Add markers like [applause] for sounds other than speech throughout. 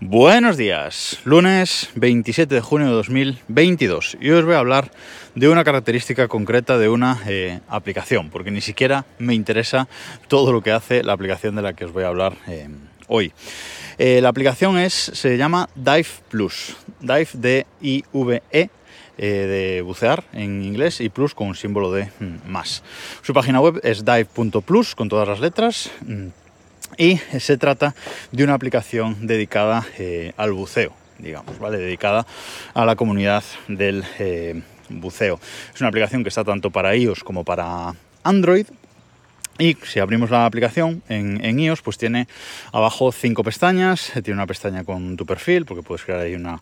Buenos días, lunes 27 de junio de 2022 y os voy a hablar de una característica concreta de una eh, aplicación, porque ni siquiera me interesa todo lo que hace la aplicación de la que os voy a hablar eh, hoy. Eh, la aplicación es, se llama Dive Plus, Dive D-I-V-E, de bucear en inglés y plus con un símbolo de mm, más. Su página web es dive.plus con todas las letras. Y se trata de una aplicación dedicada eh, al buceo, digamos, ¿vale? Dedicada a la comunidad del eh, buceo. Es una aplicación que está tanto para iOS como para Android. Y si abrimos la aplicación en, iOS, pues tiene abajo cinco pestañas. Tiene una pestaña con tu perfil, porque puedes crear ahí una,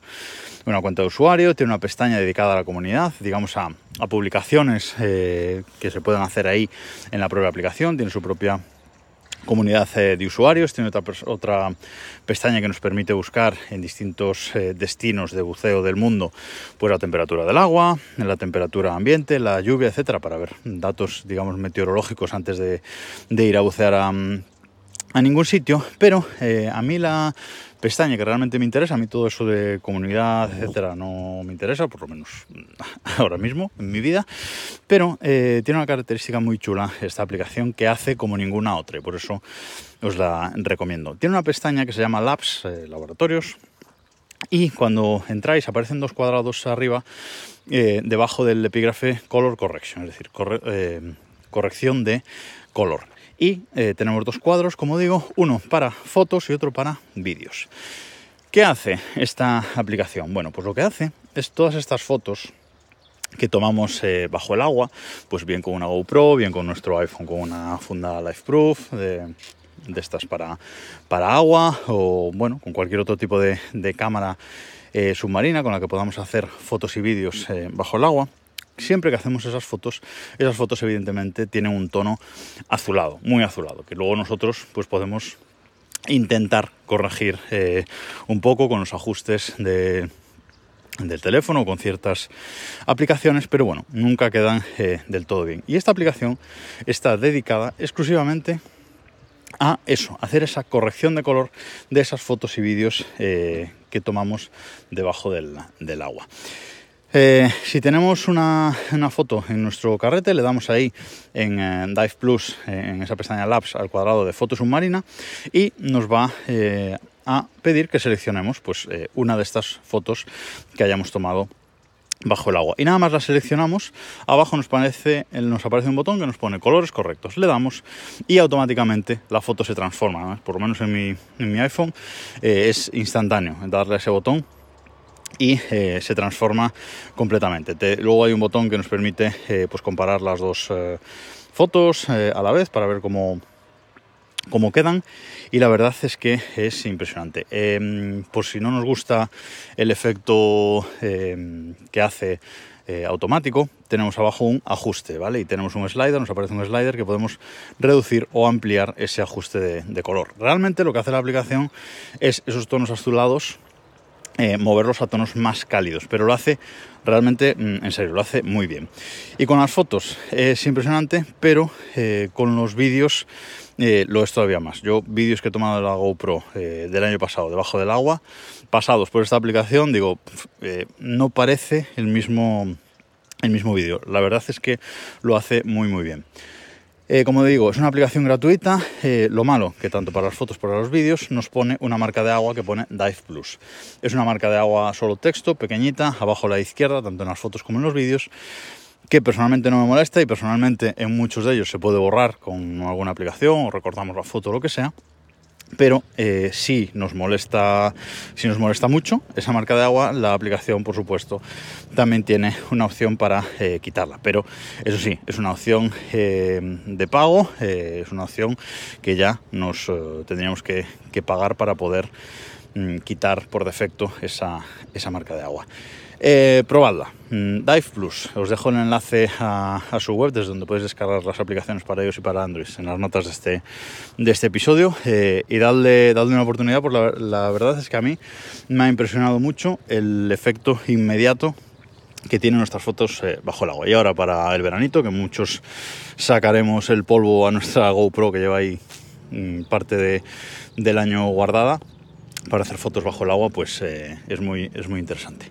cuenta de usuario. Tiene una pestaña dedicada a la comunidad, digamos a, publicaciones eh, que se pueden hacer ahí en la propia aplicación. Tiene su propia comunidad eh, de usuarios, tiene otra, otra pestaña que nos permite buscar en distintos eh, destinos de buceo del mundo, pues la temperatura del agua, la temperatura ambiente, la lluvia, etcétera, para ver datos, digamos, meteorológicos antes de, de ir a bucear a, a ningún sitio, pero eh, a mí la pestaña que realmente me interesa, a mí todo eso de comunidad, etcétera, no me interesa, por lo menos [laughs] ahora mismo en mi vida, pero eh, tiene una característica muy chula esta aplicación que hace como ninguna otra y por eso os la recomiendo. Tiene una pestaña que se llama Labs, eh, laboratorios, y cuando entráis aparecen dos cuadrados arriba debajo del epígrafe Color Correction, es decir, corrección de color. Y eh, tenemos dos cuadros, como digo, uno para fotos y otro para vídeos. ¿Qué hace esta aplicación? Bueno, pues lo que hace es todas estas fotos que tomamos eh, bajo el agua, pues bien con una GoPro, bien con nuestro iPhone con una funda LifeProof de, de estas para, para agua o bueno, con cualquier otro tipo de, cámara eh, submarina con la que podamos hacer fotos y vídeos bajo el agua siempre que hacemos esas fotos, esas fotos evidentemente tienen un tono azulado, muy azulado, que luego nosotros pues podemos intentar corregir eh, un poco con los ajustes del teléfono con ciertas aplicaciones, pero bueno, nunca quedan eh, del todo bien. Y esta aplicación está dedicada exclusivamente a eso, hacer esa corrección de color de esas fotos y vídeos eh, que tomamos debajo del agua. Eh, si tenemos una, foto en nuestro carrete, le damos ahí en eh, Dive Plus, eh, en esa pestaña Labs, al cuadrado de foto submarina y nos va a pedir que seleccionemos pues, una de estas fotos que hayamos tomado bajo el agua. Y nada más la seleccionamos, abajo nos, parece, nos aparece un botón que nos pone colores correctos. Le damos y automáticamente la foto se transforma. Por lo menos en mi iPhone es instantáneo darle a ese botón y eh, se transforma completamente. luego hay un botón que nos permite eh, pues comparar las dos eh, fotos a la vez para ver cómo, cómo quedan y la verdad es que es impresionante. Em, por si no nos gusta el efecto em, que hace automático, tenemos abajo un ajuste, ¿vale? Y tenemos un slider, nos aparece un slider que podemos reducir o ampliar ese ajuste de, de color. Realmente lo que hace la aplicación es esos tonos azulados eh, moverlos a tonos más cálidos, pero lo hace realmente, mm, en serio, lo hace muy bien. Y con las fotos es impresionante, pero eh, con los vídeos eh, lo es todavía más. Yo vídeos que he tomado de la GoPro del año pasado debajo del agua, pasados por esta aplicación, digo, no parece el mismo, el mismo vídeo. La verdad es que lo hace muy muy bien. Eh, como digo, es una aplicación gratuita. Eh, lo malo, que tanto para las fotos como para los vídeos, nos pone una marca de agua que pone Dive Plus. Es una marca de agua solo texto, pequeñita, abajo a la izquierda, tanto en las fotos como en los vídeos, que personalmente no me molesta y personalmente en muchos de ellos se puede borrar con alguna aplicación o recortamos la foto o lo que sea pero eh, si nos molesta si nos molesta mucho esa marca de agua la aplicación por supuesto también tiene una opción para eh, quitarla. Pero eso sí es una opción eh, de pago es una opción que ya nos tendríamos que, pagar para poder mm, quitar por defecto esa marca de agua eh, probadla. Mm, Dive Plus. Os dejo el enlace a, su web desde donde podéis descargar las aplicaciones para ellos y para Android en las notas de este, de este episodio. Eh, y darle, una oportunidad, porque la, verdad es que a mí me ha impresionado mucho el efecto inmediato que tienen nuestras fotos eh, bajo el agua. Y ahora para el veranito, que muchos sacaremos el polvo a nuestra [laughs] GoPro que lleva ahí mm, parte del año guardada para hacer fotos bajo el agua, pues eh, es, muy, es muy interesante.